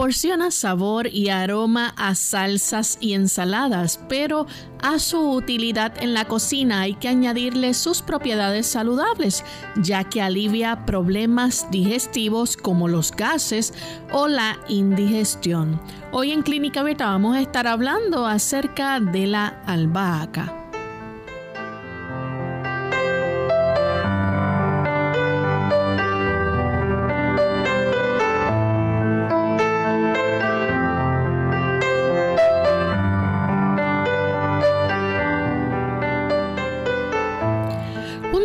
Proporciona sabor y aroma a salsas y ensaladas, pero a su utilidad en la cocina hay que añadirle sus propiedades saludables, ya que alivia problemas digestivos como los gases o la indigestión. Hoy en Clínica Beta vamos a estar hablando acerca de la albahaca.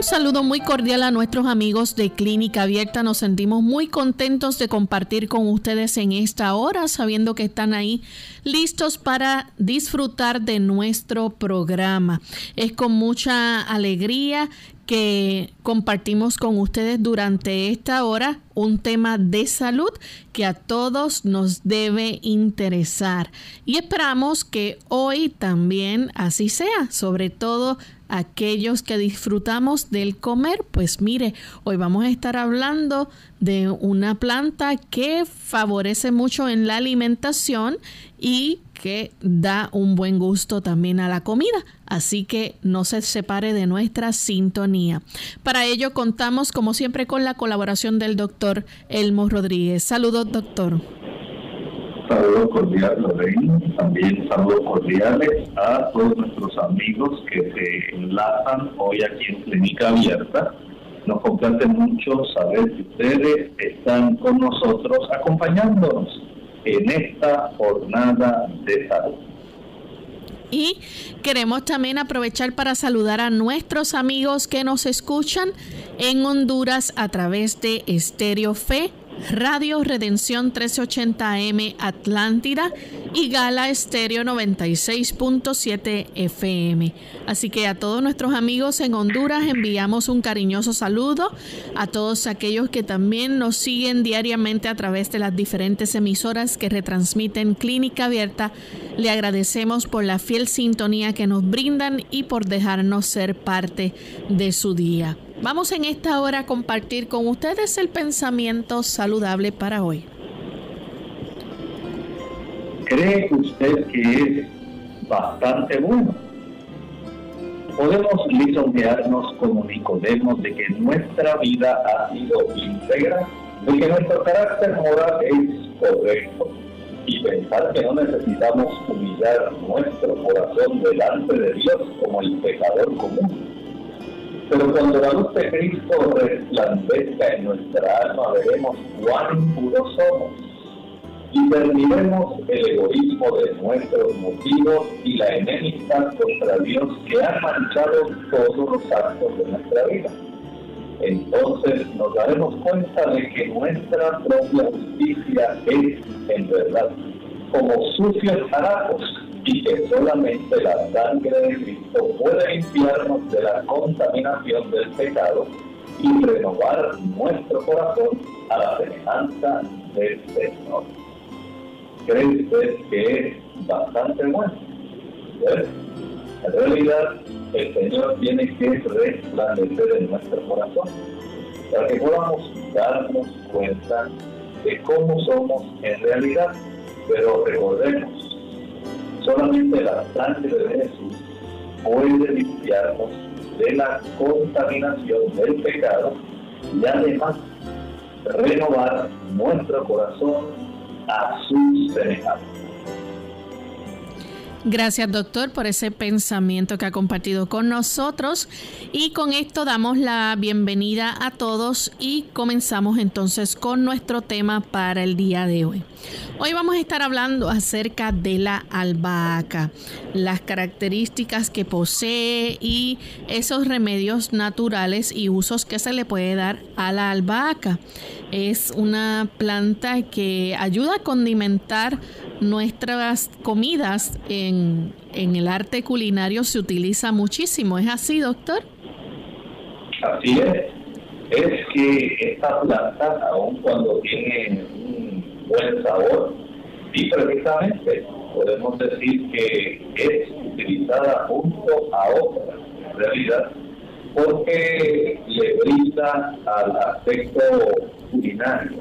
Saludo muy cordial a nuestros amigos de Clínica Abierta. Nos sentimos muy contentos de compartir con ustedes en esta hora, sabiendo que están ahí listos para disfrutar de nuestro programa. Es con mucha alegría que compartimos con ustedes durante esta hora un tema de salud que a todos nos debe interesar y esperamos que hoy también así sea, sobre todo aquellos que disfrutamos del comer, pues mire, hoy vamos a estar hablando de una planta que favorece mucho en la alimentación y que da un buen gusto también a la comida. Así que no se separe de nuestra sintonía. Para ello contamos como siempre con la colaboración del doctor Elmo Rodríguez. Saludos, doctor. Saludos cordiales, Lorena. También saludos cordiales a todos nuestros amigos que se enlazan hoy aquí en Clínica Abierta. Nos complace mucho saber que ustedes están con nosotros acompañándonos en esta jornada de salud. Y queremos también aprovechar para saludar a nuestros amigos que nos escuchan en Honduras a través de Estéreo Fe Radio Redención 1380M Atlántida y Gala Estéreo 96.7 FM. Así que a todos nuestros amigos en Honduras enviamos un cariñoso saludo, a todos aquellos que también nos siguen diariamente a través de las diferentes emisoras que retransmiten Clínica Abierta. Le agradecemos por la fiel sintonía que nos brindan y por dejarnos ser parte de su día. Vamos en esta hora a compartir con ustedes el pensamiento saludable para hoy. ¿Cree usted que es bastante bueno? Podemos lisonjearnos como Nicodemos de que nuestra vida ha sido íntegra, de que nuestro carácter moral es correcto y pensar que no necesitamos humillar nuestro corazón delante de Dios como el pecador común pero cuando la luz de Cristo resplandezca en nuestra alma, veremos cuán impuros somos y terminemos el egoísmo de nuestros motivos y la enemistad contra Dios que han manchado todos los actos de nuestra vida. Entonces nos daremos cuenta de que nuestra propia justicia es, en verdad, como sucios harapos y que solamente la sangre de Cristo puede limpiarnos de la contaminación del pecado y renovar nuestro corazón a la semejanza del Señor. ¿Cree usted que es bastante bueno? En realidad, el Señor tiene que resplandecer en nuestro corazón para que podamos darnos cuenta de cómo somos en realidad. Pero recordemos, solamente la sangre de Jesús puede limpiarnos de la contaminación del pecado y además renovar nuestro corazón a su semejanza. Gracias doctor por ese pensamiento que ha compartido con nosotros y con esto damos la bienvenida a todos y comenzamos entonces con nuestro tema para el día de hoy. Hoy vamos a estar hablando acerca de la albahaca, las características que posee y esos remedios naturales y usos que se le puede dar a la albahaca. Es una planta que ayuda a condimentar nuestras comidas en, el arte culinario se utiliza muchísimo. ¿Es así, doctor? Así es. Es que esta planta, aun cuando tiene un buen sabor, y precisamente podemos decir que es utilizada junto a otra en realidad, porque le brinda al aspecto culinario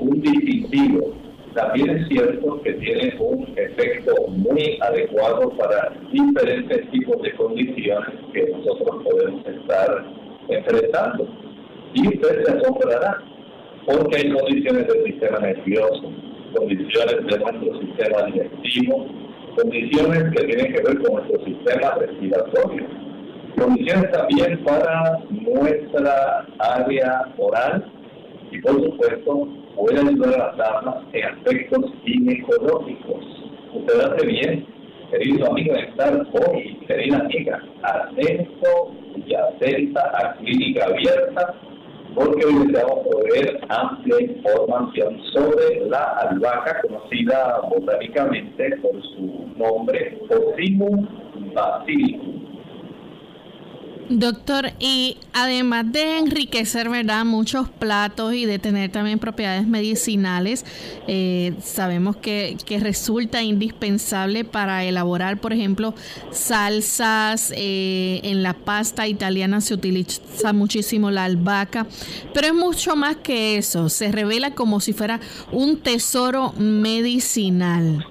un distintivo también es cierto que tiene un efecto muy adecuado para diferentes tipos de condiciones que nosotros podemos estar enfrentando. Y usted se asombrará, porque hay condiciones del sistema nervioso, condiciones de nuestro sistema digestivo, condiciones que tienen que ver con nuestro sistema respiratorio, condiciones también para nuestra área oral y por supuesto puede ayudar a las damas en aspectos ginecológicos. Usted hace bien, querido amigo, estar hoy, querida amiga, atento y atenta a Clínica Abierta, porque hoy les vamos proveer amplia información sobre la albahaca, conocida botánicamente por su nombre, Osimum basilicum Doctor, y además de enriquecer, ¿verdad? Muchos platos y de tener también propiedades medicinales, eh, sabemos que, resulta indispensable para elaborar, por ejemplo, salsas. Eh, en la pasta italiana se utiliza muchísimo la albahaca, pero es mucho más que eso. Se revela como si fuera un tesoro medicinal.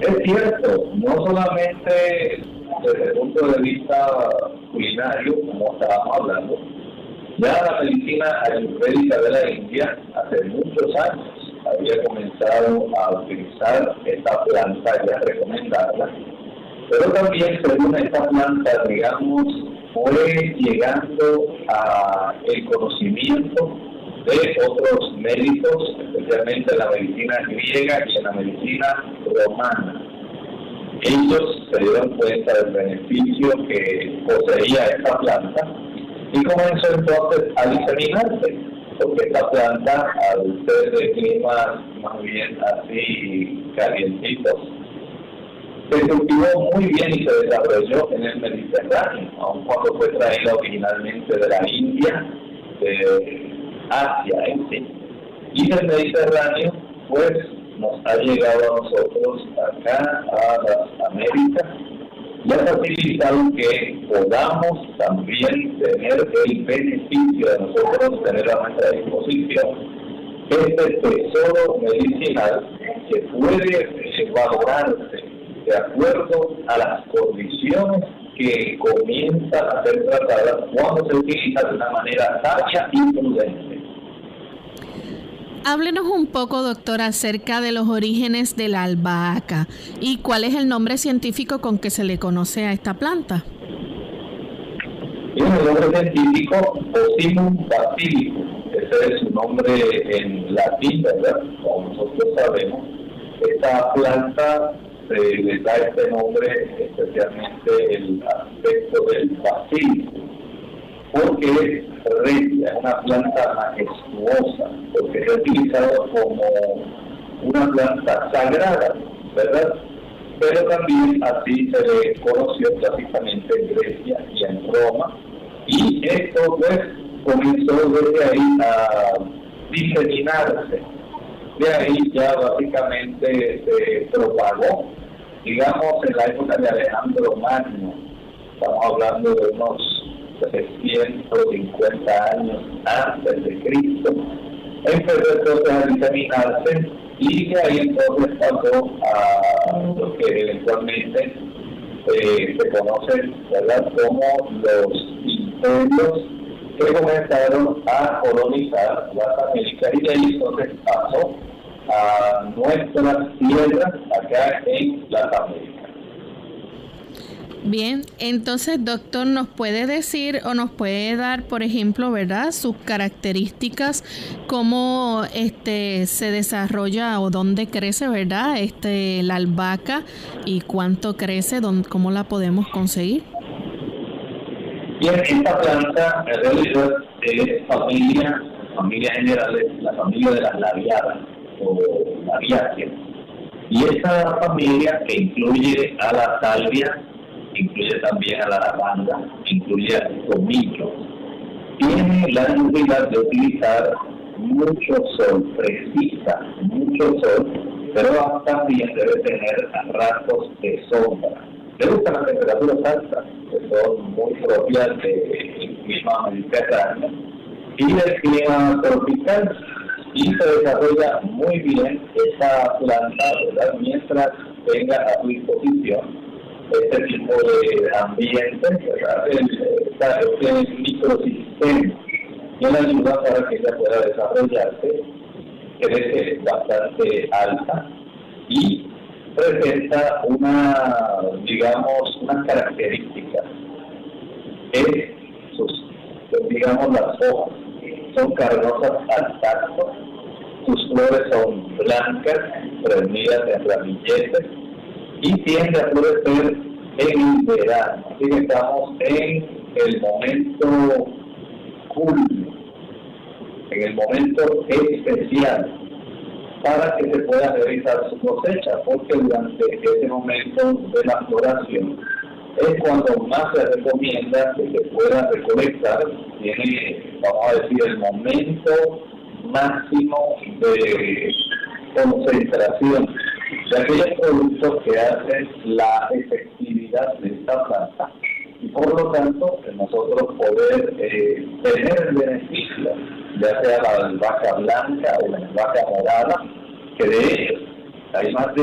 Es cierto, no solamente desde el punto de vista culinario, como estábamos hablando, ya la medicina ayurvédica de la India hace muchos años había comenzado a utilizar esta planta y a recomendarla, pero también según esta planta, digamos, fue llegando a el conocimiento de otros médicos, especialmente en la medicina griega y en la medicina romana ellos se dieron cuenta del beneficio que poseía esta planta y comenzó entonces a diseminarse, porque esta planta, al ser de climas más bien así calientitos, se cultivó muy bien y se desarrolló en el Mediterráneo, aun cuando fue traída originalmente de la India, de Asia en sí. Y del Mediterráneo, pues nos ha llegado a nosotros acá, a las Américas, y ha facilitado que podamos también tener el beneficio de nosotros tener a nuestra disposición este tesoro medicinal que puede valorarse de acuerdo a las condiciones que comienzan a ser tratadas cuando se utiliza de una manera sabia y prudente. Háblenos un poco, doctor, acerca de los orígenes de la albahaca y cuál es el nombre científico con que se le conoce a esta planta. El nombre científico Osimum basilicum, ese es su nombre en latín, ¿verdad? Como nosotros sabemos, esta planta se le da este nombre especialmente el aspecto del basílico porque es una planta majestuosa, porque es utilizado como una planta sagrada, ¿verdad? Pero también así se le conoció clásicamente en Grecia y en Roma, y esto pues comenzó desde ahí a diseminarse. De ahí ya básicamente se propagó, digamos, en la época de Alejandro Magno, estamos hablando de unos 750 años antes de Cristo, empezó entonces a diseminarse y de ahí entonces pasó a lo que eventualmente eh, se conocen como los imperios que comenzaron a colonizar las Américas. Y de ahí entonces pasó a nuestras tierras acá en las Américas. Bien, entonces doctor, ¿nos puede decir o nos puede dar, por ejemplo, verdad, sus características, cómo este se desarrolla o dónde crece, verdad, este la albahaca y cuánto crece, dónde, cómo la podemos conseguir? Bien, esta planta en realidad es familia, familia general, la familia de las labiadas o labiáceas. Y esa familia que incluye a la salvia, incluye también a la lavanda, incluye al tomillo. Tiene la necesidad de utilizar mucho sol, precisa mucho sol, pero también debe tener rasgos de sombra. Le gustan las temperaturas altas, que son muy propias del clima mediterráneo, y del clima tropical, y se desarrolla muy bien esa planta, mientras tenga a su disposición este tipo de ambiente, este microsistema y la ayuda para que ella pueda desarrollarse, crece bastante alta y presenta una, digamos, unas características. Es sus, digamos, las hojas son carnosas al tacto, sus flores son blancas, prendidas en ramilletes, y tiende a florecer en el verano. Así que estamos en el momento culmino, en el momento especial para que se pueda realizar su cosecha, porque durante ese momento de la floración es cuando más se recomienda que se pueda recolectar, tiene, vamos a decir, el momento máximo de concentración de aquellos productos que hacen la efectividad de esta planta y por lo tanto nosotros poder eh, tener el beneficio, ya sea la albahaca blanca o la albahaca morada, que de hecho hay más de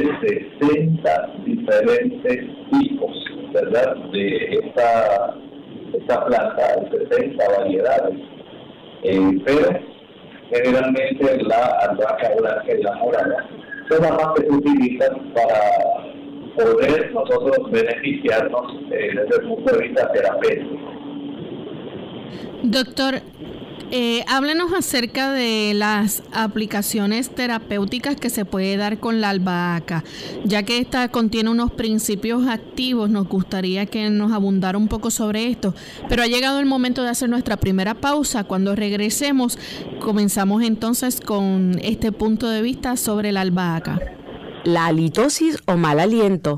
60 diferentes tipos, ¿verdad?, de esta, esta planta, 60 variedades. Eh, pero generalmente la albahaca blanca y la morada las más que se utilizan para poder nosotros beneficiarnos eh, desde el punto de vista terapéutico. Doctor, eh, háblenos acerca de las aplicaciones terapéuticas que se puede dar con la albahaca, ya que esta contiene unos principios activos, nos gustaría que nos abundara un poco sobre esto, pero ha llegado el momento de hacer nuestra primera pausa. Cuando regresemos, comenzamos entonces con este punto de vista sobre la albahaca. La halitosis o mal aliento.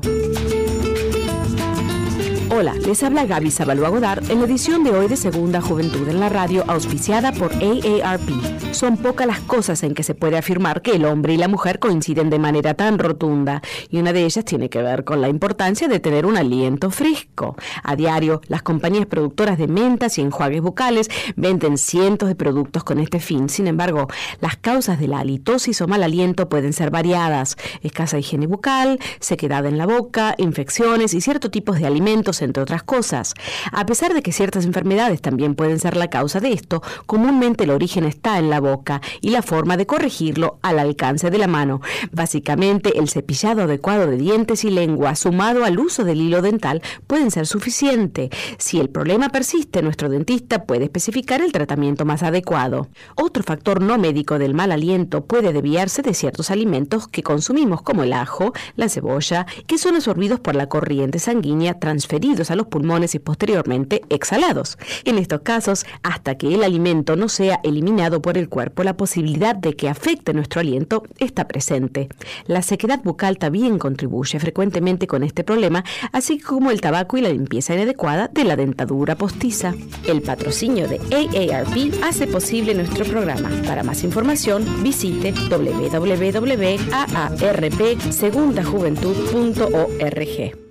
Hola, les habla Gaby Zabalúa Godard en la edición de hoy de Segunda Juventud en la Radio, auspiciada por AARP. Son pocas las cosas en que se puede afirmar que el hombre y la mujer coinciden de manera tan rotunda, y una de ellas tiene que ver con la importancia de tener un aliento fresco. A diario, las compañías productoras de mentas y enjuagues bucales venden cientos de productos con este fin. Sin embargo, las causas de la halitosis o mal aliento pueden ser variadas: escasa higiene bucal, sequedad en la boca, infecciones y ciertos tipos de alimentos entre otras cosas. A pesar de que ciertas enfermedades también pueden ser la causa de esto, comúnmente el origen está en la boca y la forma de corregirlo al alcance de la mano. Básicamente, el cepillado adecuado de dientes y lengua sumado al uso del hilo dental pueden ser suficiente. Si el problema persiste, nuestro dentista puede especificar el tratamiento más adecuado. Otro factor no médico del mal aliento puede desviarse de ciertos alimentos que consumimos como el ajo, la cebolla, que son absorbidos por la corriente sanguínea transferida a los pulmones y posteriormente exhalados. En estos casos, hasta que el alimento no sea eliminado por el cuerpo, la posibilidad de que afecte nuestro aliento está presente. La sequedad bucal también contribuye frecuentemente con este problema, así como el tabaco y la limpieza inadecuada de la dentadura postiza. El patrocinio de AARP hace posible nuestro programa. Para más información, visite www.aarpsegundajuventud.org.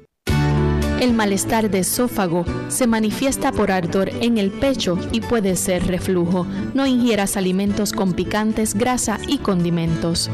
El malestar de esófago se manifiesta por ardor en el pecho y puede ser reflujo. No ingieras alimentos con picantes, grasa y condimentos.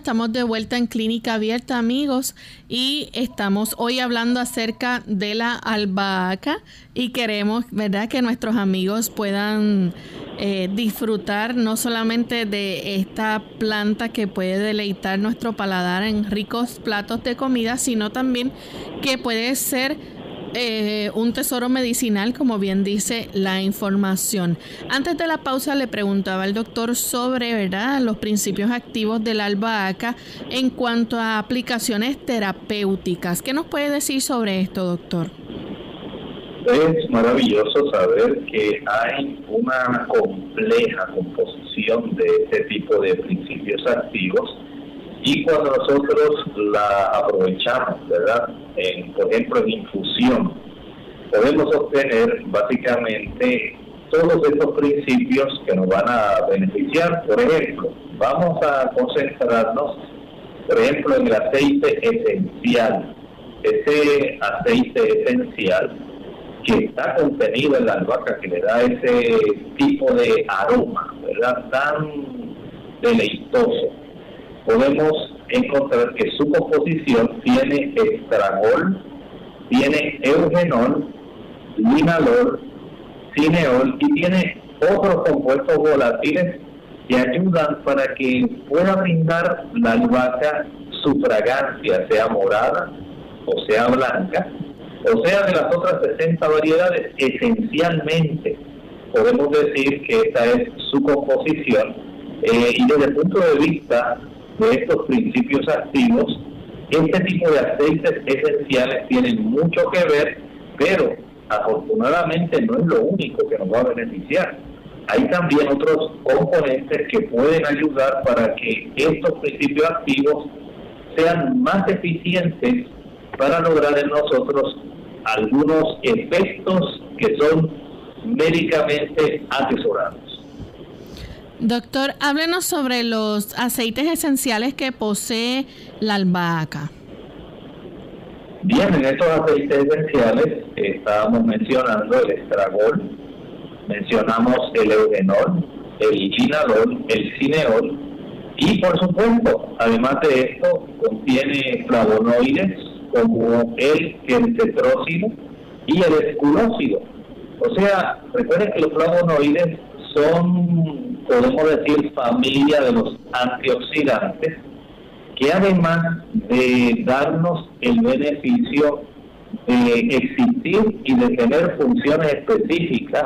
Estamos de vuelta en Clínica Abierta, amigos, y estamos hoy hablando acerca de la albahaca y queremos, ¿verdad?, que nuestros amigos puedan eh, disfrutar no solamente de esta planta que puede deleitar nuestro paladar en ricos platos de comida, sino también que puede ser eh, un tesoro medicinal, como bien dice la información. Antes de la pausa le preguntaba al doctor sobre ¿verdad? los principios activos de la albahaca en cuanto a aplicaciones terapéuticas. ¿Qué nos puede decir sobre esto, doctor? Es maravilloso saber que hay una compleja composición de este tipo de principios activos y cuando nosotros la aprovechamos, ¿verdad? En, por ejemplo, en infusión, podemos obtener básicamente todos estos principios que nos van a beneficiar. Por ejemplo, vamos a concentrarnos, por ejemplo, en el aceite esencial. Ese aceite esencial que está contenido en la albahaca, que le da ese tipo de aroma, ¿verdad? Tan deleitoso podemos encontrar que su composición tiene estragol, tiene eugenol, linalol, cineol y tiene otros compuestos volátiles que ayudan para que pueda brindar la albahaca su fragancia, sea morada o sea blanca, o sea de las otras 60 variedades, esencialmente podemos decir que esta es su composición. Eh, y desde el punto de vista de estos principios activos, este tipo de aceites esenciales tienen mucho que ver, pero afortunadamente no es lo único que nos va a beneficiar. Hay también otros componentes que pueden ayudar para que estos principios activos sean más eficientes para lograr en nosotros algunos efectos que son médicamente atesorados. Doctor, háblenos sobre los aceites esenciales que posee la albahaca. Bien, en estos aceites esenciales estábamos mencionando el estragol, mencionamos el eugenol, el ginalol, el cineol y por supuesto, además de esto, contiene flavonoides como el quercetrócido y el esculócido. O sea, recuerden que los flavonoides son podemos decir, familia de los antioxidantes, que además de darnos el beneficio de existir y de tener funciones específicas,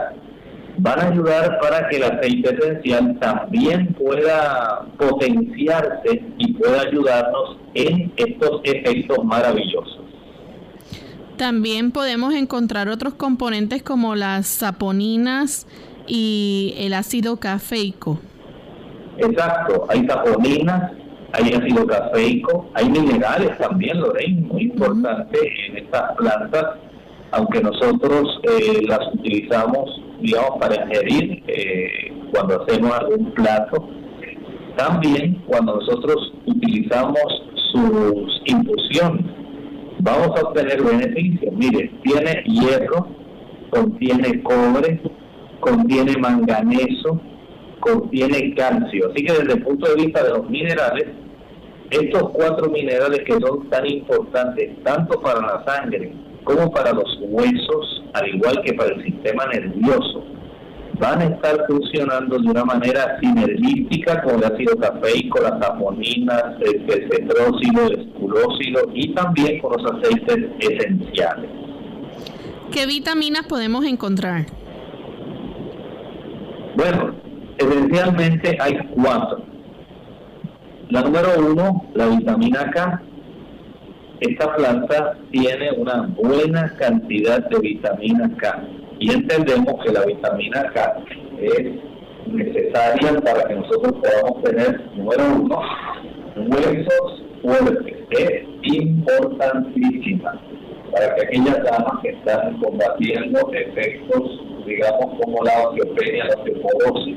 van a ayudar para que el aceite esencial también pueda potenciarse y pueda ayudarnos en estos efectos maravillosos. También podemos encontrar otros componentes como las saponinas y el ácido cafeico. Exacto, hay saponinas, hay ácido cafeico, hay minerales también, Lorraine, muy importante en estas plantas, aunque nosotros eh, las utilizamos, digamos, para ingerir eh, cuando hacemos algún plato. También cuando nosotros utilizamos sus infusiones, vamos a obtener beneficios. Mire, tiene hierro, contiene cobre, contiene manganeso, contiene calcio. Así que desde el punto de vista de los minerales, estos cuatro minerales que son tan importantes tanto para la sangre como para los huesos, al igual que para el sistema nervioso, van a estar funcionando de una manera sinergística con el ácido cafeico, las saponinas, el cetrósilo, el esculósilo y también con los aceites esenciales. ¿Qué vitaminas podemos encontrar? Bueno, esencialmente hay cuatro. La número uno, la vitamina K. Esta planta tiene una buena cantidad de vitamina K y entendemos que la vitamina K es necesaria para que nosotros podamos tener, número uno, huesos fuertes. Es importantísima para que aquellas damas que están combatiendo efectos, digamos, como la osteopenia, la osteoporosis,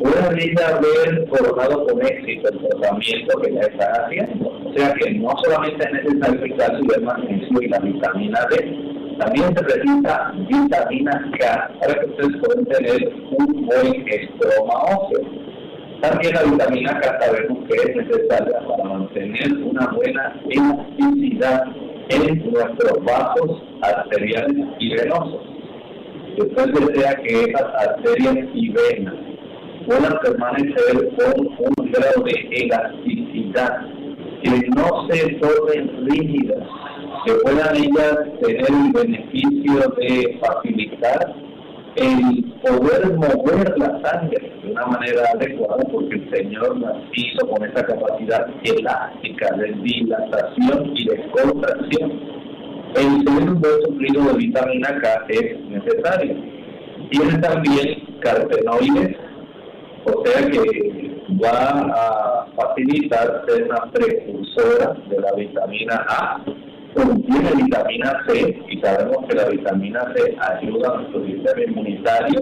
puedan ir a haber coronado con éxito el tratamiento que ya están haciendo. O sea que no solamente es necesario quitar su magnesio y la vitamina D, también se necesita vitamina K para que ustedes puedan tener un buen estroma óseo. También la vitamina K sabemos que es necesaria para mantener una buena elasticidad en nuestros vasos arteriales y venosos. Después desea que esas arterias y venas puedan permanecer con un grado de elasticidad, que no se tornen rígidas, que puedan ellas tener el beneficio de facilitar el poder mover la sangre de una manera adecuada, porque el Señor las hizo con esa capacidad elástica de dilatación y de contracción. El segundo suplido de vitamina K es necesario. Tiene también carotenoides o sea que va a facilitar ser una precursora de la vitamina A. Contiene vitamina C y sabemos que la vitamina C ayuda a nuestro sistema inmunitario,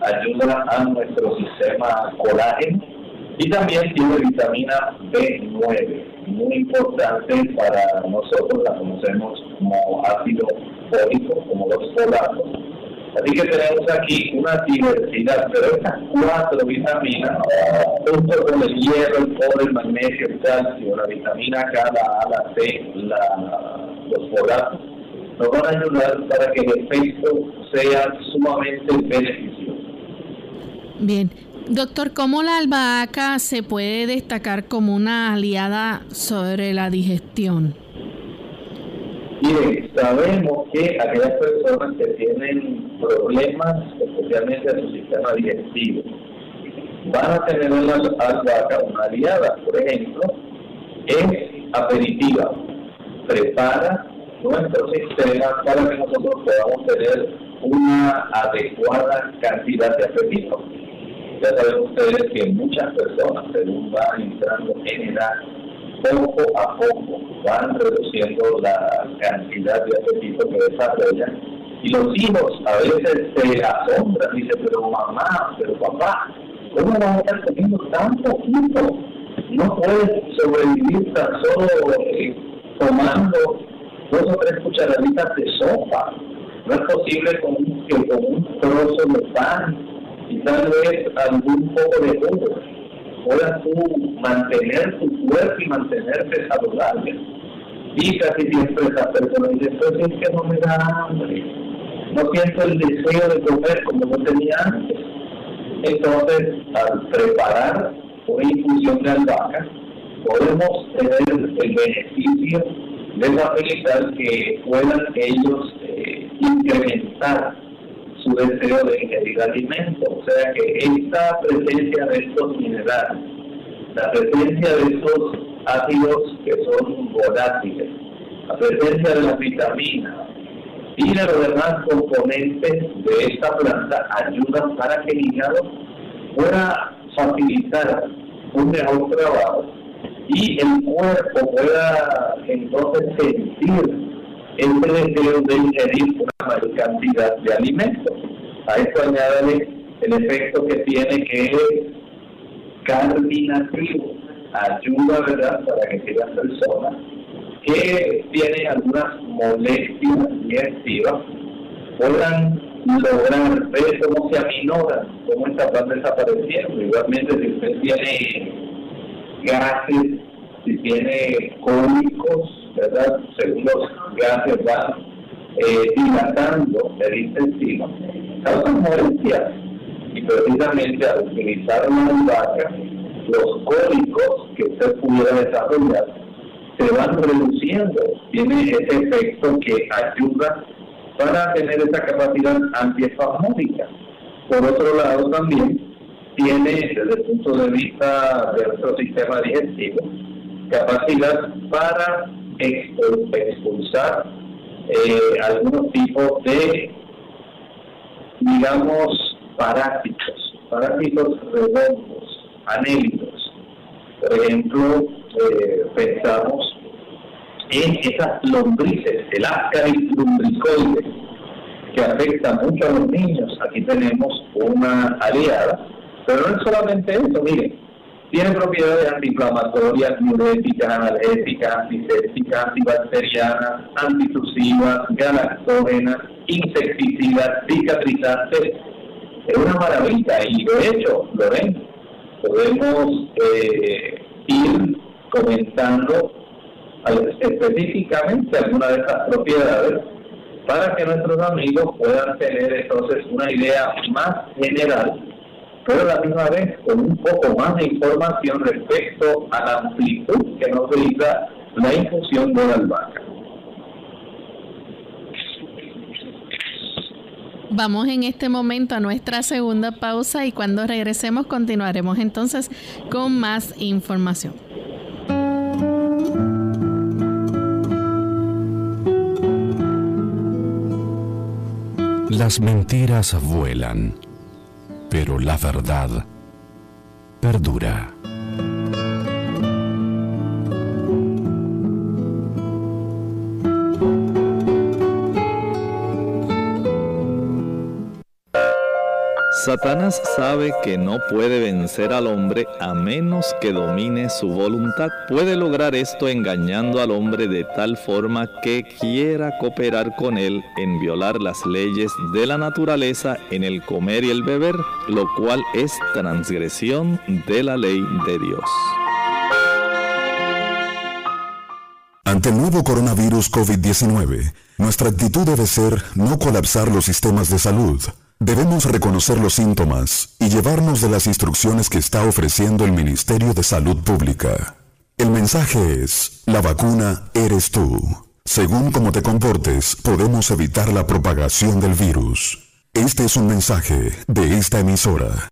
ayuda a nuestro sistema colágeno y también tiene vitamina B9, muy importante para nosotros, la conocemos como ácido fólico, como los folatos Así que tenemos aquí una diversidad, pero estas cuatro vitaminas, junto con el hierro, el cobre, el magnesio, el calcio, la vitamina K, la A, la C, la, los folatos, nos van a ayudar para que el efecto sea sumamente beneficioso. Bien. Doctor, ¿cómo la albahaca se puede destacar como una aliada sobre la digestión? Mire, sabemos que aquellas personas que tienen problemas, especialmente en su sistema digestivo, van a tener una albahaca, una aliada, por ejemplo, es aperitiva, prepara nuestro sistema para que nosotros podamos tener una adecuada cantidad de apetito. Ya saben ustedes que muchas personas, según van entrando en edad, poco a poco van reduciendo la cantidad de apetito que desarrollan. Y los hijos a veces se asombran, dicen, pero mamá, pero papá, ¿cómo vas a estar comiendo tan poquito? No puedes sobrevivir tan solo eh, tomando dos o tres cucharaditas de sopa. No es posible que con un trozo de pan y tal vez algún poco de jugo puedas tú mantener tu cuerpo y mantenerte saludable. Y casi siempre esa persona dice, pues es que no me da hambre, no siento el deseo de comer como no tenía antes. Entonces, al preparar una infusión de albahaca, podemos tener el beneficio de facilitar que puedan ellos eh, incrementar su deseo de ingerir alimentos. O sea que esta presencia de estos minerales, la presencia de estos ácidos que son volátiles, la presencia de las vitaminas y de los demás componentes de esta planta ayudan para que el hígado pueda facilitar un mejor trabajo y el cuerpo pueda entonces sentir el deseo de ingerir una mayor cantidad de alimentos. A esto añade el efecto que tiene que es carminativo, ayuda ¿verdad? para que aquellas personas que tienen algunas molestias digestivas puedan lograr ver cómo se aminoran, cómo estas van desapareciendo. Igualmente, si usted tiene gases, si tiene cólicos, ¿verdad? Según los gases van eh, dilatando el intestino, causan molestias. Y precisamente al utilizar una albahaca, los cólicos que usted pudiera desarrollar se van reduciendo. Tiene ese efecto que ayuda para tener esa capacidad antiespasmódica. Por otro lado, también tiene, desde el punto de vista de nuestro sistema digestivo, capacidad para expulsar eh, algunos tipos de, digamos, parásitos, parásitos redondos, anélicos. Por ejemplo, eh, pensamos en esas lombrices, el ascaris lumbricoides, que afecta mucho a los niños. Aquí tenemos una aliada, pero no es solamente eso, miren, tiene propiedades antiinflamatorias, diuréticas, analgésicas, antisépticas, antibacterianas, antitusivas, galactógenas, insecticidas, cicatrizantes. Es una maravilla y de hecho, lo ven, podemos eh, ir comentando específicamente algunas de estas propiedades para que nuestros amigos puedan tener entonces una idea más general pero a la misma vez con un poco más de información respecto a la amplitud que nos brinda la infusión de la albahaca. Vamos en este momento a nuestra segunda pausa y cuando regresemos continuaremos entonces con más información. Las mentiras vuelan pero la verdad perdura. Satanás sabe que no puede vencer al hombre a menos que domine su voluntad. Puede lograr esto engañando al hombre de tal forma que quiera cooperar con él en violar las leyes de la naturaleza en el comer y el beber, lo cual es transgresión de la ley de Dios. Ante el nuevo coronavirus COVID-19, nuestra actitud debe ser no colapsar los sistemas de salud Debemos reconocer los síntomas y llevarnos de las instrucciones que está ofreciendo el Ministerio de Salud Pública. El mensaje es, la vacuna eres tú. Según cómo te comportes, podemos evitar la propagación del virus. Este es un mensaje de esta emisora.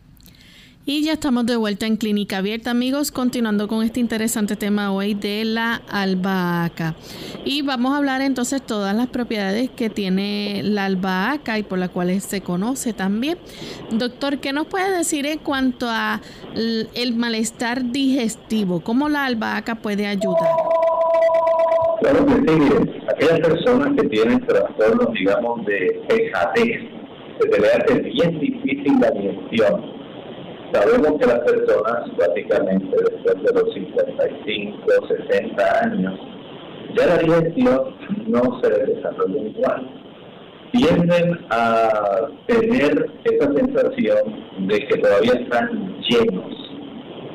Y ya estamos de vuelta en Clínica Abierta, amigos, continuando con este interesante tema hoy de la albahaca. Y vamos a hablar entonces todas las propiedades que tiene la albahaca y por las cuales se conoce también. Doctor, ¿qué nos puede decir en cuanto a el malestar digestivo? ¿Cómo la albahaca puede ayudar? Claro que sí, aquellas personas que tienen trastornos, digamos, de pejadez, se le hace bien difícil la digestión. Sabemos que las personas, básicamente después de los 55, 60 años, ya la digestión no se desarrolla igual. Tienden a tener esa sensación de que todavía están llenos.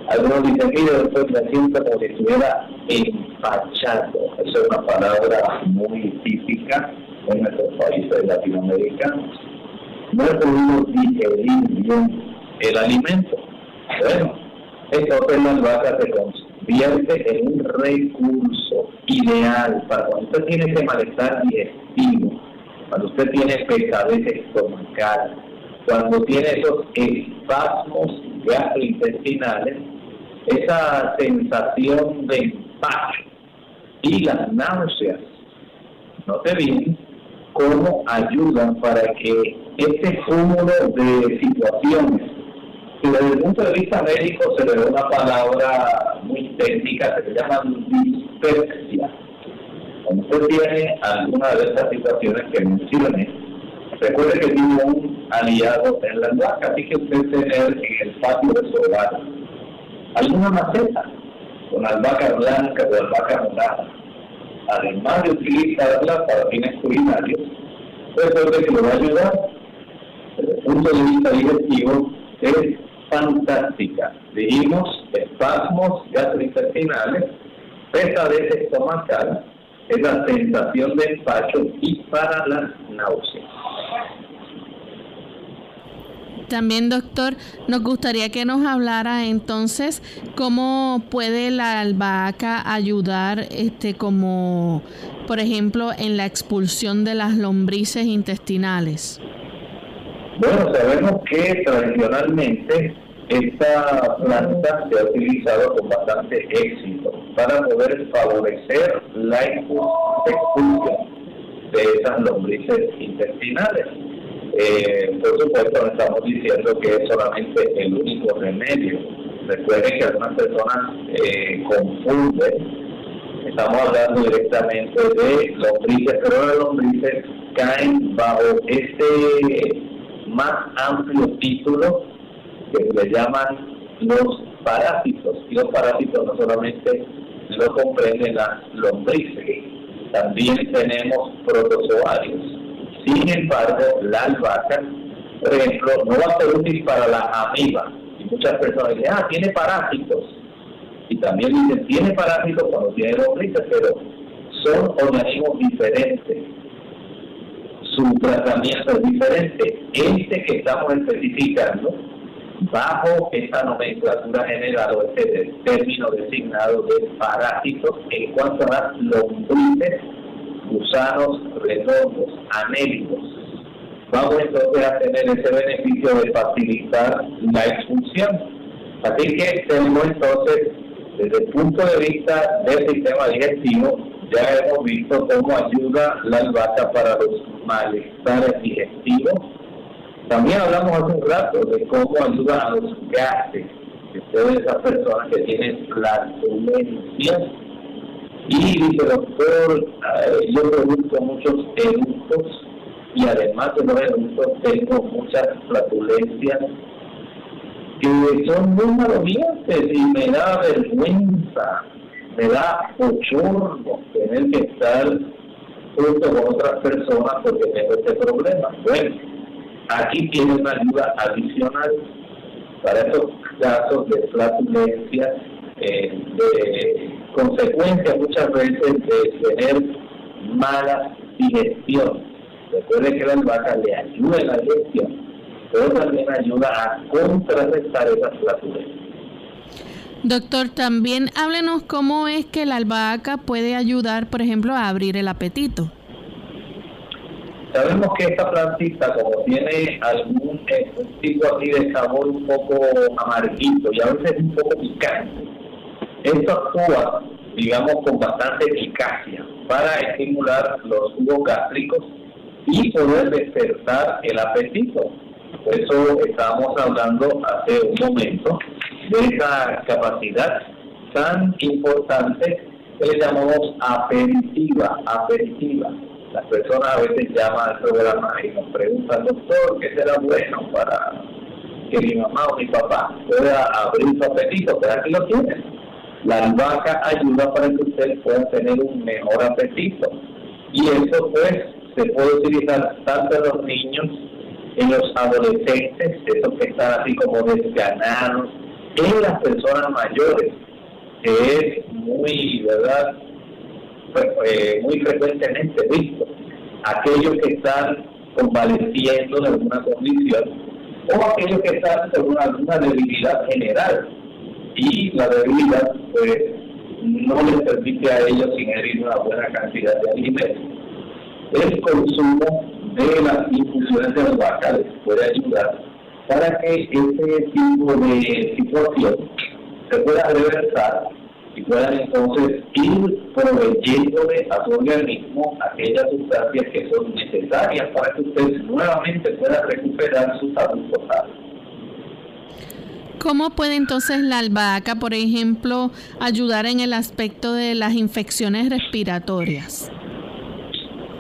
Algunos dicen, mire, después me siento como si estuviera empachado. Esa es una palabra muy típica en nuestros países latinoamericanos. No podido digerir bien el alimento. Bueno, entonces las vacas se convierte en un recurso ideal para cuando usted tiene ese malestar digestivo, cuando usted tiene pesadez estomacal, cuando tiene esos espasmos gastrointestinales, esa sensación de empacho y las náuseas. Note bien cómo ayudan para que este cúmulo de situaciones y desde el punto de vista médico se le da una palabra muy técnica que se llama dispepsia. Cuando usted tiene alguna de estas situaciones que mencioné, recuerde que tiene un aliado en la albahaca, así que usted tener en el patio de su hogar alguna maceta con albahaca blanca o albahaca morada, además de utilizarla para fines culinarios, recuerde que le va a ayudar desde el punto de vista digestivo es fantástica. Dijimos espasmos gastrointestinales, pesadez estomacal, esa sensación de empacho y para las náuseas. También, doctor, nos gustaría que nos hablara entonces cómo puede la albahaca ayudar, este, como por ejemplo, en la expulsión de las lombrices intestinales. Bueno, sabemos que tradicionalmente esta planta se ha utilizado con bastante éxito para poder favorecer la expulsión de esas lombrices intestinales. Eh, por supuesto, no estamos diciendo que es solamente el único remedio. Recuerden que algunas personas eh, confunden. Estamos hablando directamente de lombrices, pero las lombrices caen bajo este más amplio título que le llaman los parásitos. Y los parásitos no solamente lo comprenden las lombrices, también tenemos protozoarios. Sin embargo, la albahaca, por ejemplo, no va a ser útil para la amiba. Y muchas personas dicen, ah, tiene parásitos. Y también dicen, tiene parásitos cuando tiene lombrices, pero son organismos diferentes su tratamiento es diferente. Este que estamos especificando, bajo esta nomenclatura general o este término designado de parásitos en cuanto a las lombrices, gusanos redondos, anélicos. Vamos entonces a tener ese beneficio de facilitar la expulsión. Así que tenemos entonces, desde el punto de vista del sistema digestivo, ya hemos visto cómo ayuda la albahaca para los malestares digestivos. También hablamos hace un rato de cómo ayuda a los gases, de todas esas personas que tienen flatulencia. Y dice doctor, eh, yo produzco muchos eructos y además de los eructos tengo muchas flatulencias que son muy malolientes y me da vergüenza me da bochorno tener que estar junto con otras personas porque tengo este problema. Bueno, aquí tiene una ayuda adicional para esos casos de flatulencia, eh, de consecuencia muchas veces de tener mala digestión. Recuerde que la albahaca le ayuda en la digestión, pero también ayuda a contrarrestar esas flatulencias. Doctor, también háblenos cómo es que la albahaca puede ayudar, por ejemplo, a abrir el apetito. Sabemos que esta plantita, como tiene algún eh, tipo así de sabor un poco amarguito y a veces un poco picante, esto actúa, digamos, con bastante eficacia para estimular los jugos gástricos y poder despertar el apetito. Por eso estábamos hablando hace un momento esa capacidad tan importante que le llamamos aperitiva, aperitiva. Las personas a veces llaman al programa y nos preguntan, doctor, ¿qué será bueno para que mi mamá o mi papá pueda abrir su apetito? Pero aquí lo tienen. La albahaca ayuda para que usted pueda tener un mejor apetito. Y eso pues se puede utilizar tanto en los niños, en los adolescentes, esos que están así como desganados, en las personas mayores, que es muy, ¿verdad? Pues, eh, muy frecuentemente visto. Aquellos que están convaleciendo de alguna condición o aquellos que están con alguna debilidad general y la debilidad pues no les permite a ellos ingerir una buena cantidad de alimentos. El consumo de las infusiones de albahaca les puede ayudar para que ese tipo de situación se pueda reversar y puedan entonces ir proveyéndole a su organismo aquellas sustancias que son necesarias para que usted nuevamente pueda recuperar su salud total. ¿Cómo puede entonces la albahaca, por ejemplo, ayudar en el aspecto de las infecciones respiratorias?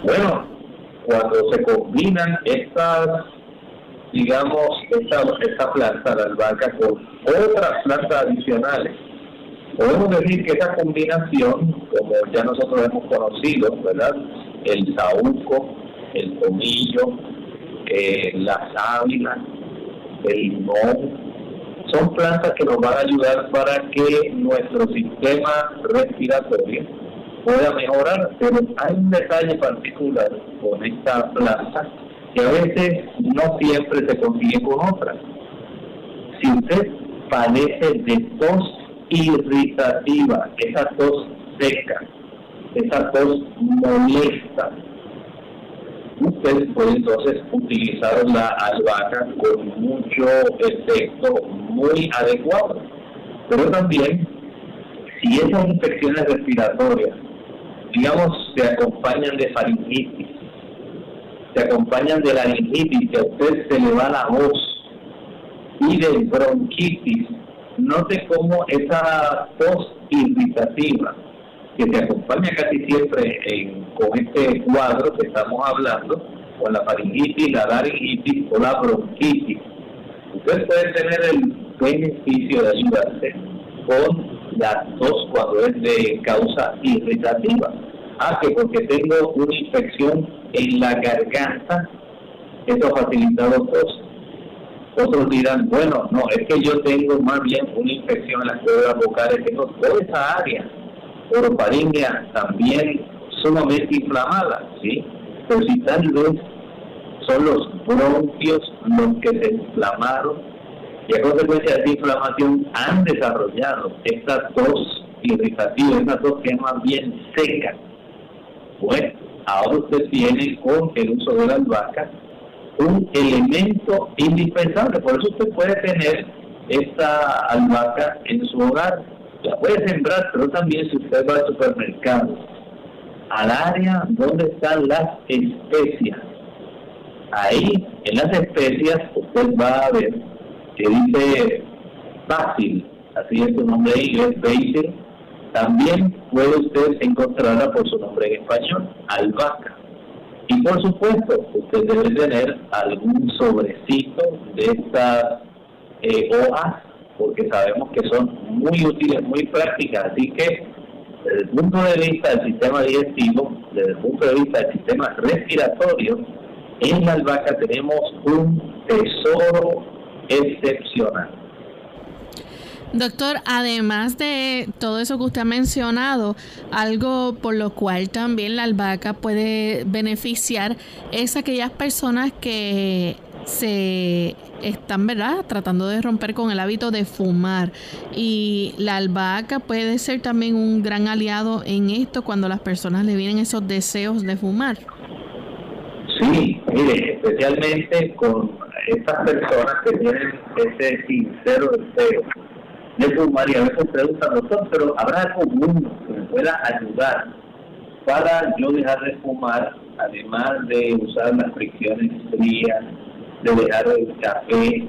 Bueno, cuando se combinan estas, digamos, esta, esta planta, la albahaca, con otras plantas adicionales, podemos decir que esa combinación, como ya nosotros hemos conocido, ¿verdad? El saúco, el tomillo, eh, la sábila, el limón, son plantas que nos van a ayudar para que nuestro sistema respiratorio pueda mejorar, pero hay un detalle particular con esta planta que a veces no siempre se consigue con otras. Si usted padece de tos irritativa, esa tos seca, esa tos molesta, usted puede entonces utilizar la albahaca con mucho efecto muy adecuado. Pero también, si esas infecciones respiratorias, digamos, se acompañan de faringitis, se acompañan de la laringitis, que a usted se le va la voz, y de bronquitis, note cómo esa tos irritativa, que se acompaña casi siempre con este cuadro que estamos hablando, con la faringitis, la laringitis o la bronquitis. Usted puede tener el beneficio de ayudarse con la tos cuando es de causa irritativa. Ah, que porque tengo una infección en la garganta, eso facilitado tos. Otros dirán, bueno, no, es que yo tengo más bien una infección en las cuerdas vocales, tengo toda esa área orofaringea también sumamente inflamada, ¿sí? Pero si tal vez son los bronquios los que se inflamaron y a consecuencia de esa inflamación han desarrollado esta tos irritativa, esta tos que más bien seca. Bueno, ahora usted tiene con el uso de la albahaca un elemento indispensable, por eso usted puede tener esta albahaca en su hogar. La puede sembrar, pero también si usted va al supermercado, al área donde están las especias, ahí en las especias usted va a ver que dice fácil, así es su nombre inglés, basil, también puede usted encontrarla por su nombre en español, albahaca. Y por supuesto, usted debe tener algún sobrecito de estas eh, hojas porque sabemos que son muy útiles, muy prácticas. Así que, desde el punto de vista del sistema digestivo, desde el punto de vista del sistema respiratorio, en la albahaca tenemos un tesoro excepcional. Doctor, además de todo eso que usted ha mencionado, algo por lo cual también la albahaca puede beneficiar es aquellas personas que se están, ¿verdad?, tratando de romper con el hábito de fumar. Y la albahaca puede ser también un gran aliado en esto cuando las personas le vienen esos deseos de fumar. Sí, mire, especialmente con estas personas que tienen ese sincero deseo de fumar y a veces preguntan, doctor, pero ¿habrá algo bueno que me pueda ayudar para yo dejar de fumar, además de usar las fricciones frías? de dejar el café,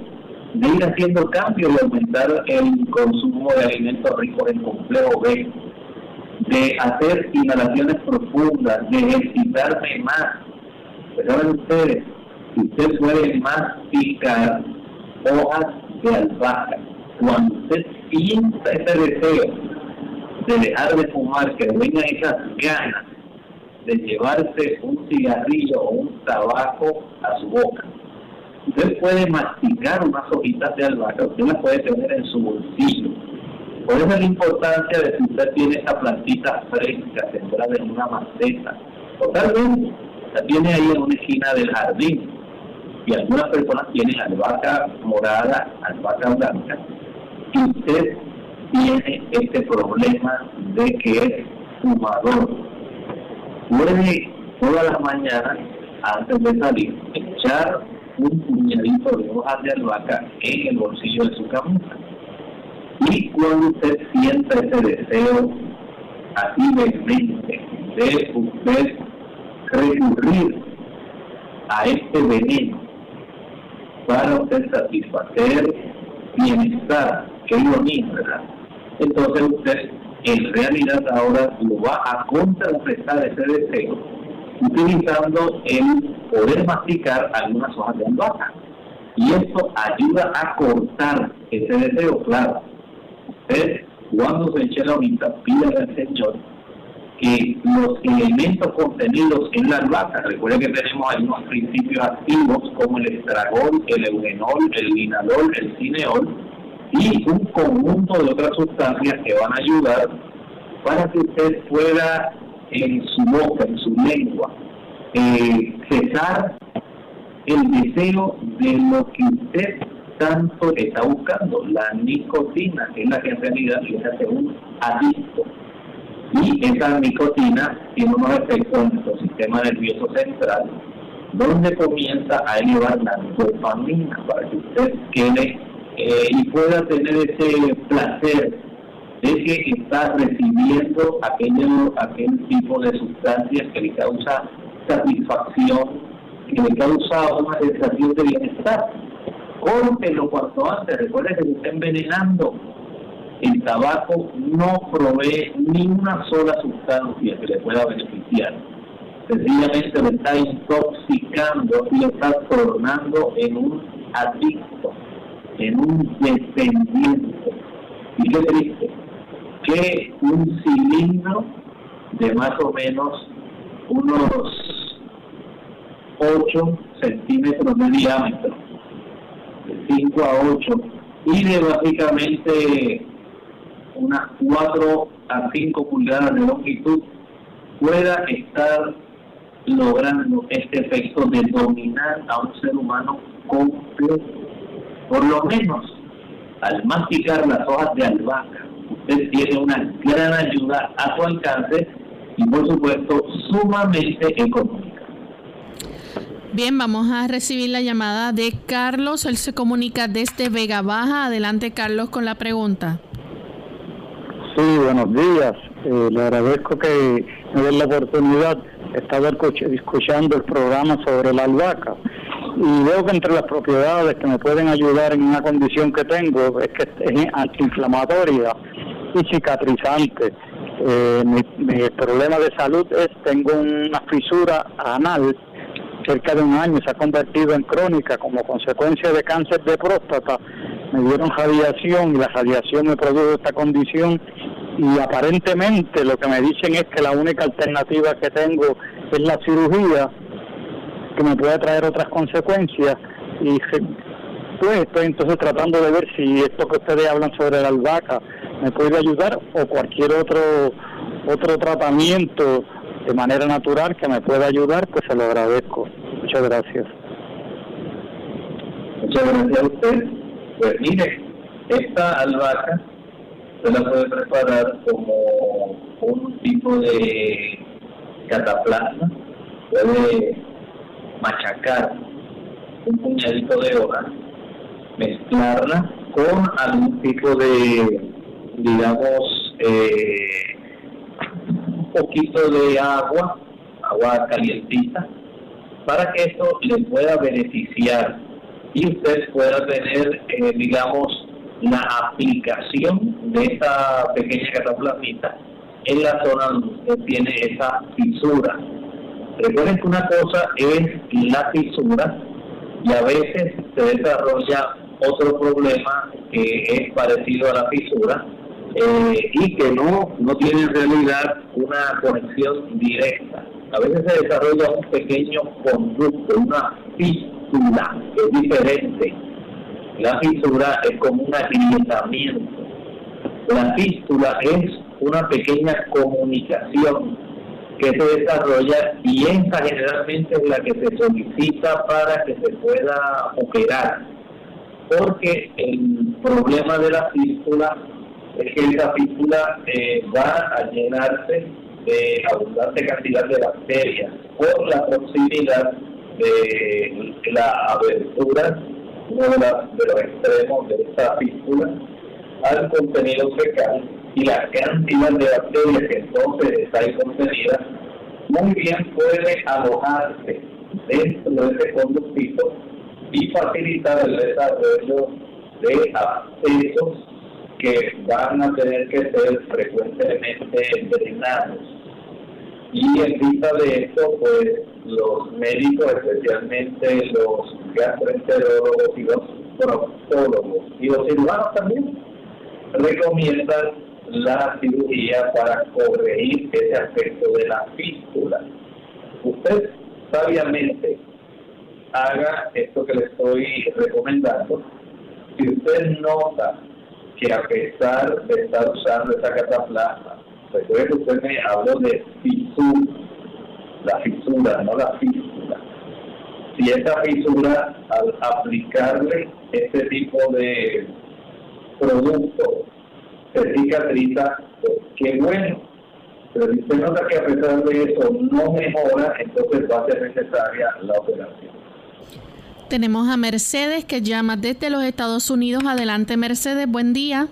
de ir haciendo cambios y aumentar el consumo de alimentos ricos en complejo B. de hacer inhalaciones profundas, de ejercitarme más. Pero ustedes, si usted puede masticar hojas de albahaca, cuando usted sienta ese deseo de dejar de fumar, que le vengan esas ganas de llevarse un cigarrillo o un tabaco a su boca, usted puede masticar unas hojitas de albahaca, usted las puede tener en su bolsillo. Por eso es la importancia de si usted tiene esa plantita fresca centrada en una maceta, o tal vez la tiene ahí en una esquina del jardín, y algunas personas tienen albahaca morada, albahaca blanca, usted tiene este problema de que es fumador. Puede todas las mañanas, antes de salir, echar un puñadito de hojas de albahaca en el bolsillo de su camisa. Y cuando usted sienta ese deseo así mente de usted recurrir a este veneno para usted satisfacer bienestar, que lo mismo, ¿verdad? Entonces usted en realidad ahora lo va a contrarrestar ese deseo utilizando el poder masticar algunas hojas de albahaca. Y esto ayuda a cortar ese deseo, claro. Usted, cuando se eche la hojita, pide al Señor que los elementos contenidos en la albahaca, recuerde que tenemos algunos principios activos como el estragol, el eugenol, el linalol, el cineol y un conjunto de otras sustancias que van a ayudar para que usted pueda en su boca, en su lengua, eh, cesar el deseo de lo que usted tanto está buscando, la nicotina, que es la que en realidad le hace un adicto. Y esa nicotina tiene unos efectos en nuestro sistema nervioso central, donde comienza a elevar la dopamina para que usted quede eh, y pueda tener ese placer de que está recibiendo aquel, aquel tipo de sustancias que le causa satisfacción, que le causa una sensación de bienestar. Córtelo cuanto antes, recuerde que se está envenenando. El tabaco no provee ni una sola sustancia que le pueda beneficiar. Sencillamente lo está intoxicando y lo está tornando en un adicto, en un dependiente. Y qué triste, que un cilindro de más o menos unos 8 centímetros de diámetro, de 5 a 8, y de básicamente unas 4 a 5 pulgadas de longitud, pueda estar logrando este efecto de dominar a un ser humano completo. Por lo menos, al masticar las hojas de albahaca, usted tiene una gran ayuda a su alcance y por supuesto sumamente económica. Bien, vamos a recibir la llamada de Carlos. Él se comunica desde Vega Baja. Adelante, Carlos, con la pregunta. Sí, buenos días. Eh, le agradezco que me den la oportunidad. de estar escuchando el programa sobre la albahaca y veo que entre las propiedades que me pueden ayudar en una condición que tengo es que es antiinflamatoria y cicatrizante. Eh, mi, problema de salud es tengo una fisura anal cerca de un año se ha convertido en crónica como consecuencia de cáncer de próstata. Me dieron radiación y la radiación me produjo esta condición y aparentemente lo que me dicen es que la única alternativa que tengo es la cirugía que me puede traer otras consecuencias y pues estoy entonces tratando de ver si esto que ustedes hablan sobre la albahaca me puede ayudar o cualquier otro otro tratamiento de manera natural que me pueda ayudar, pues se lo agradezco. Muchas gracias. Muchas gracias a usted. Pues mire, esta albahaca se la puede preparar como un tipo de cataplasma, puede machacar un puñadito de hoja, mezclarla con algún tipo de, digamos, eh, un poquito de agua, agua calientita, para que esto le pueda beneficiar y usted pueda tener, eh, digamos, la aplicación de esta pequeña cataplasmita en la zona donde tiene esa fisura. Recuerden que una cosa es la fisura y a veces se desarrolla otro problema que es parecido a la fisura eh, y que no, no tiene en realidad una conexión directa. A veces se desarrolla un pequeño conducto, una que es diferente. La fisura es como un agrietamiento. La fístula es una pequeña comunicación que se desarrolla y esta generalmente es la que se solicita para que se pueda operar. Porque el problema de la fístula es que esa fístula eh, va a llenarse de abundante cantidad de bacterias por la proximidad de la abertura, uno de, los extremos de esta fístula, al contenido fecal y la cantidad de bacterias que entonces está ahí contenida, muy bien puede alojarse dentro de ese conductito y facilitar el desarrollo de accesos que van a tener que ser frecuentemente drenados. Y en vista de esto, pues los médicos, especialmente los gastroenterólogos y los proctólogos y los cirujanos también, recomiendan la cirugía para corregir ese aspecto de la fístula. Usted sabiamente haga esto que le estoy recomendando. Si usted nota que a pesar de estar usando esa cataplasma, recuerde que usted me habló de fisura, la fisura, no la fístula. Si esa fisura, al aplicarle este tipo de producto, se cicatriza, qué bueno. Pero si usted nota que a pesar de eso no mejora, entonces va a ser necesaria la operación. Tenemos a Mercedes que llama desde los Estados Unidos. Adelante, Mercedes, buen día.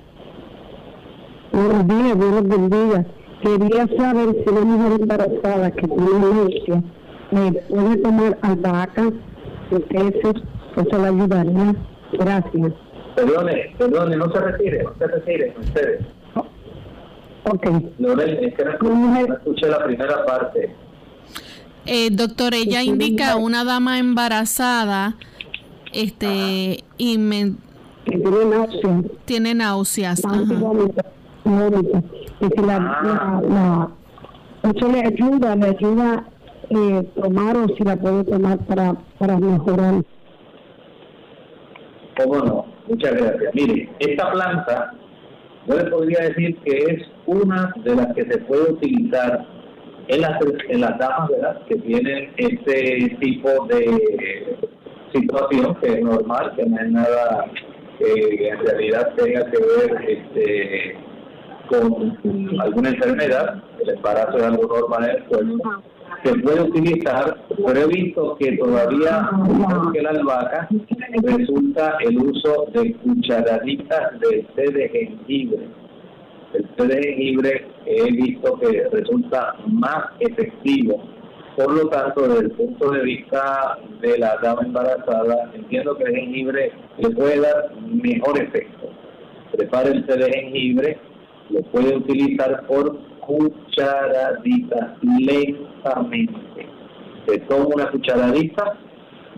Buenos días, buenos días. Quería saber si una mujer embarazada que tiene alergia me puede tomar albahaca, peces, eso le ayudaría. Gracias. Perdone, perdone, no se retire, no se retire, ustedes. Ok. No, es que no, escuché la primera parte. Eh, doctor, ella indica una dama embarazada este y me tiene náuseas. Tiene náuseas. Y si la, la, eso le ayuda, le ayuda eh, tomar o si la puede tomar para, para mejorar. ¿Cómo no? Muchas gracias. Mire, esta planta, yo le podría decir que es una de las que se puede utilizar en las, en las damas ¿verdad? que tienen este tipo de situación que es normal, que no es nada que en realidad tenga que ver este, con alguna enfermedad, el embarazo de algo normal en el cuerpo, se puede utilizar, pero he visto que todavía que la albahaca resulta el uso de cucharaditas de té de jengibre el té de jengibre he visto que resulta más efectivo. Por lo tanto, desde el punto de vista de la dama embarazada, entiendo que el jengibre le puede dar mejor efecto. Prepare el de jengibre, lo puede utilizar por cucharadita, lentamente. Se toma una cucharadita,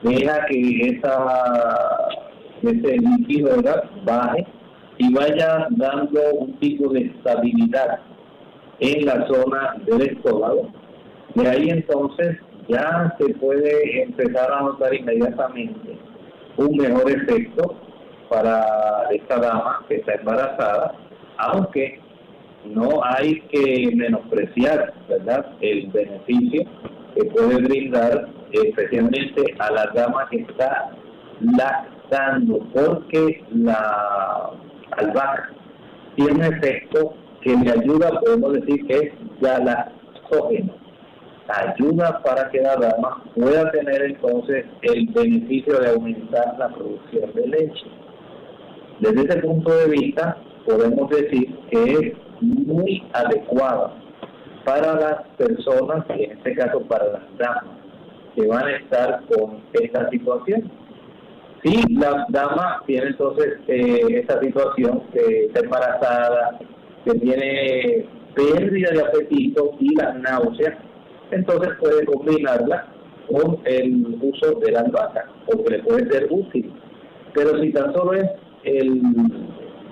deja que esa, ese líquido baje y vaya dando un tipo de estabilidad en la zona del estómago. De ahí entonces ya se puede empezar a notar inmediatamente un mejor efecto para esta dama que está embarazada, aunque no hay que menospreciar ¿verdad? el beneficio que puede brindar especialmente a la dama que está lactando, porque la albahaca tiene efecto que le ayuda, podemos decir que es galactógeno. Ayuda para que la dama pueda tener entonces el beneficio de aumentar la producción de leche. Desde ese punto de vista, podemos decir que es muy adecuada para las personas, y en este caso para las damas, que van a estar con esta situación Sí, la dama tiene entonces eh, esta situación, que está embarazada, que tiene pérdida de apetito y las náuseas, entonces puede combinarla con el uso de la albahaca, porque le puede ser útil. Pero si tan solo es el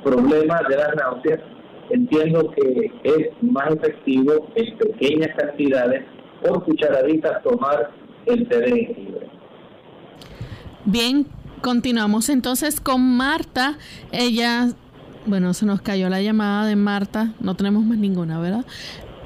problema de las náuseas, entiendo que es más efectivo en pequeñas cantidades por cucharaditas tomar el té de. Bien, continuamos entonces con Marta. Ella, bueno, se nos cayó la llamada de Marta, no tenemos más ninguna, ¿verdad?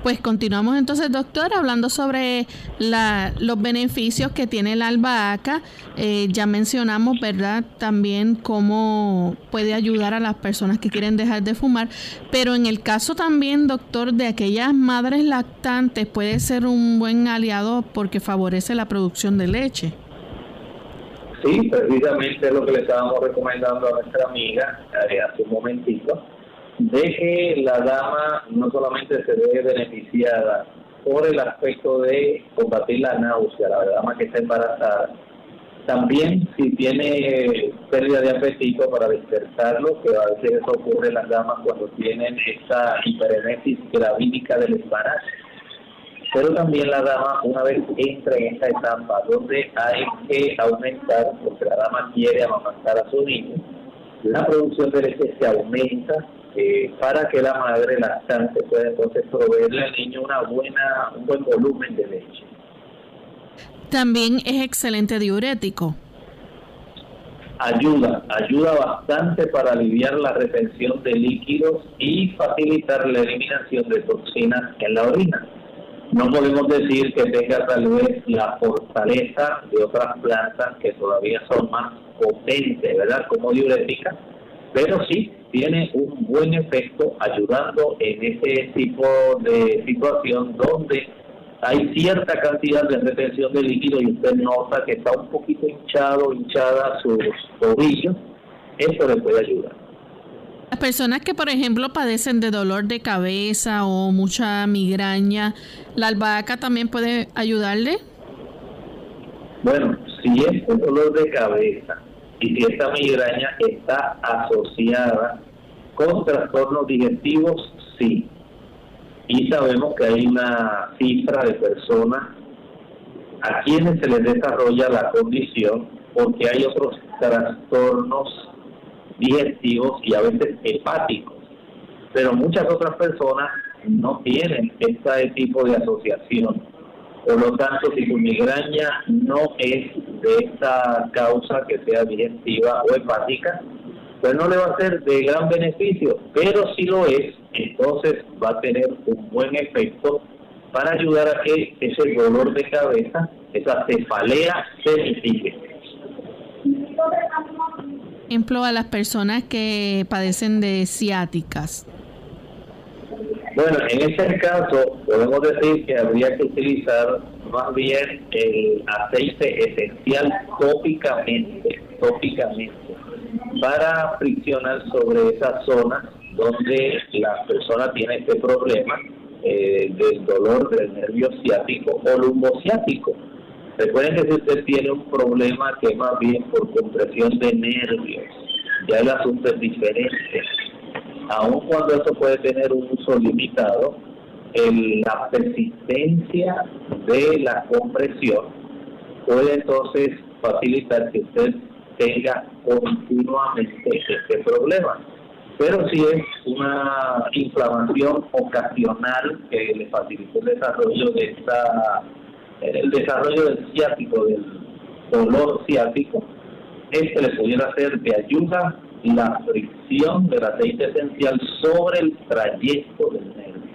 Pues continuamos entonces, doctor, hablando sobre la, los beneficios que tiene la albahaca. Eh, ya mencionamos, ¿verdad? También cómo puede ayudar a las personas que quieren dejar de fumar. Pero en el caso también, doctor, de aquellas madres lactantes, puede ser un buen aliado porque favorece la producción de leche. Sí, precisamente lo que le estábamos recomendando a nuestra amiga eh, hace un momentito de que la dama no solamente se ve beneficiada por el aspecto de combatir la náusea, la dama que está embarazada, también si tiene pérdida de apetito para despertarlo, que a veces eso ocurre en las damas cuando tienen esa hiperemesis gravídica del embarazo. Pero también la dama, una vez entra en esta etapa donde hay que aumentar, porque la dama quiere amamantar a su niño, la producción de leche se aumenta eh, para que la madre lactante pueda entonces proveerle al niño una buena, un buen volumen de leche. También es excelente diurético. Ayuda, ayuda bastante para aliviar la retención de líquidos y facilitar la eliminación de toxinas en la orina. No podemos decir que tenga tal vez la fortaleza de otras plantas que todavía son más potentes, ¿verdad? Como diurética, pero sí tiene un buen efecto ayudando en ese tipo de situación donde hay cierta cantidad de retención de líquido y usted nota que está un poquito hinchado, hinchada sus tobillos, eso le puede ayudar. Las personas que, por ejemplo, padecen de dolor de cabeza o mucha migraña, ¿la albahaca también puede ayudarle? Bueno, si es un dolor de cabeza y si esta migraña está asociada con trastornos digestivos, sí. Y sabemos que hay una cifra de personas a quienes se les desarrolla la condición porque hay otros trastornos digestivos y a veces hepáticos. Pero muchas otras personas no tienen este tipo de asociación por lo tanto, si tu migraña no es de esta causa que sea digestiva o hepática, pues no le va a ser de gran beneficio, pero si lo es, entonces va a tener un buen efecto para ayudar a que ese dolor de cabeza, esa cefalea, se mitigue. Ejemplo a las personas que padecen de ciáticas. Bueno, en este caso podemos decir que habría que utilizar más bien el aceite esencial tópicamente, tópicamente, para friccionar sobre esa zona donde la persona tiene este problema eh, del dolor del nervio ciático o lumbociático. Recuerden que si usted tiene un problema que más bien por compresión de nervios, ya el asunto es diferente aun cuando eso puede tener un uso limitado, la persistencia de la compresión puede entonces facilitar que usted tenga continuamente este problema. Pero si es una inflamación ocasional que le facilita el desarrollo de esta, el desarrollo del ciático, del dolor ciático, este le pudiera ser de ayuda la fricción del aceite esencial sobre el trayecto del nervio.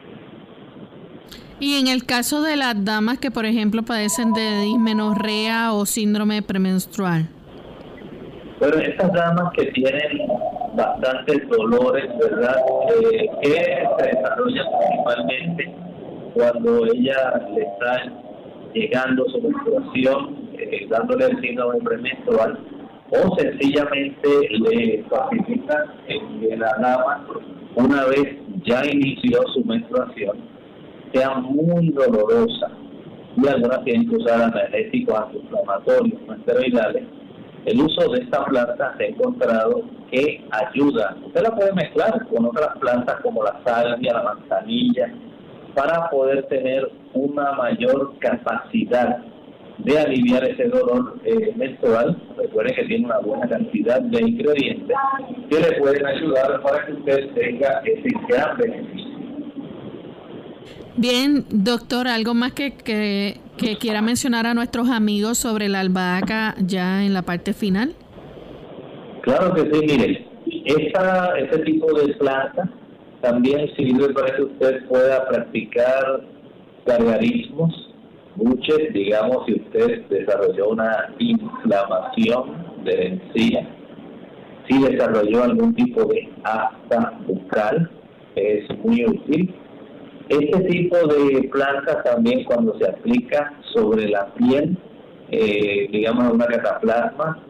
Y en el caso de las damas que, por ejemplo, padecen de dismenorrea o síndrome premenstrual. Bueno, estas damas que tienen bastantes dolores, ¿verdad? Eh, que se desarrollan principalmente cuando ella le está llegando su menstruación, eh, dándole el síndrome premenstrual o sencillamente le facilita que la dama, una vez ya inició su menstruación, sea muy dolorosa y algunas tienen que usar analgésicos antiinflamatorios, no esteroidales. El uso de esta planta se ha encontrado que ayuda. Usted la puede mezclar con otras plantas como la salvia, la manzanilla, para poder tener una mayor capacidad de aliviar ese dolor eh, menstrual. Recuerden que tiene una buena cantidad de ingredientes que le pueden ayudar para que usted tenga ese gran beneficio. Bien, doctor, ¿algo más que, que, quiera mencionar a nuestros amigos sobre la albahaca ya en la parte final? Claro que sí, mire, esta, este tipo de planta también sirve para que usted pueda practicar gargarismos, buches, digamos, si usted desarrolló una inflamación de la encía, si desarrolló algún tipo de asta bucal, es muy útil este tipo de planta también cuando se aplica sobre la piel, eh, digamos una cataplasma,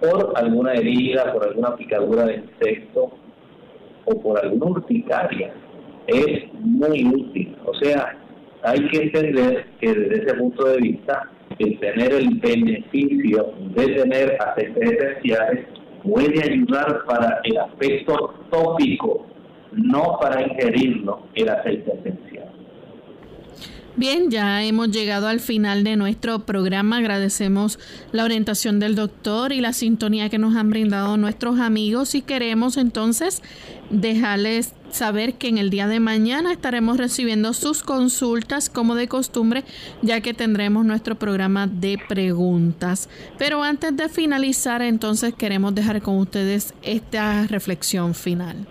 por alguna herida, por alguna picadura de insecto o por alguna urticaria, es muy útil. O sea, hay que entender que desde ese punto de vista, el tener el beneficio de tener aceites esenciales puede ayudar para el aspecto tópico no para ingerirlo el aceite esencial. Bien, ya hemos llegado al final de nuestro programa. Agradecemos la orientación del doctor y la sintonía que nos han brindado nuestros amigos y queremos entonces dejarles saber que en el día de mañana estaremos recibiendo sus consultas como de costumbre ya que tendremos nuestro programa de preguntas. Pero antes de finalizar entonces queremos dejar con ustedes esta reflexión final.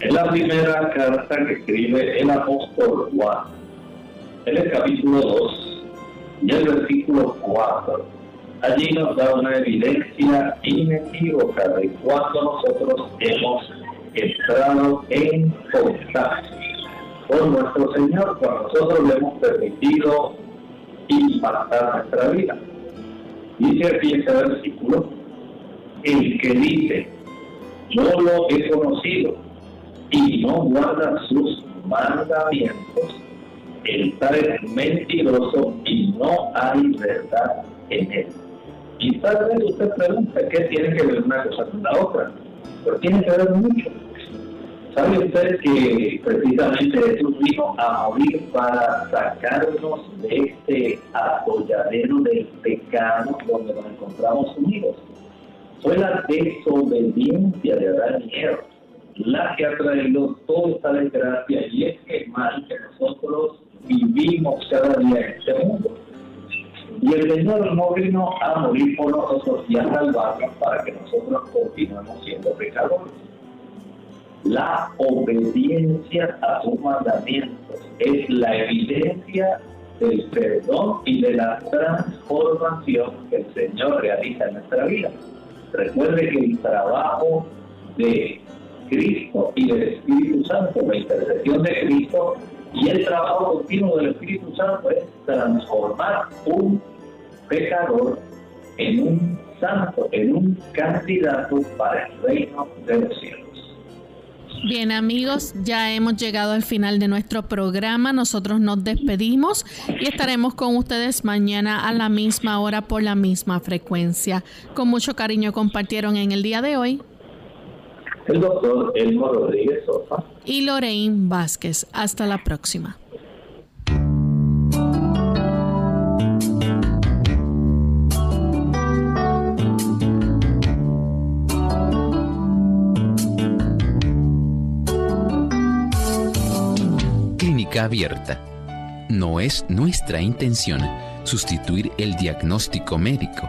Es la primera carta que escribe el apóstol Juan. En el capítulo 2 y el versículo 4. Allí nos da una evidencia inequívoca de cuando nosotros hemos entrado en contacto con nuestro Señor, cuando nosotros le hemos permitido impactar nuestra vida. Dice aquí este versículo, el que dice, yo lo he conocido y no guarda sus mandamientos, el tal es mentiroso y no hay verdad en él. Y tal vez usted pregunta qué tiene que ver una cosa con la otra, pero tiene que ver mucho. ¿Sabe usted que precisamente Jesús vino a morir para sacarnos de este atolladero del pecado donde nos encontramos unidos? Fue la desobediencia de Adán y la que ha traído toda esta desgracia y es que mal que nosotros vivimos cada día este mundo. Y el Señor no vino a morir por nosotros y a salvarnos para que nosotros continuemos siendo pecadores. La obediencia a sus mandamientos es la evidencia del perdón y de la transformación que el Señor realiza en nuestra vida. Recuerde que el trabajo de Cristo y del Espíritu Santo, la intercesión de Cristo y el trabajo continuo del Espíritu Santo es transformar un pecador en un santo, en un candidato para el reino de los cielos. Bien amigos, ya hemos llegado al final de nuestro programa. Nosotros nos despedimos y estaremos con ustedes mañana a la misma hora por la misma frecuencia. Con mucho cariño compartieron en el día de hoy el doctor Elmo Rodríguez Sosa y Lorraine Vázquez. Hasta la próxima. Clínica abierta. No es nuestra intención sustituir el diagnóstico médico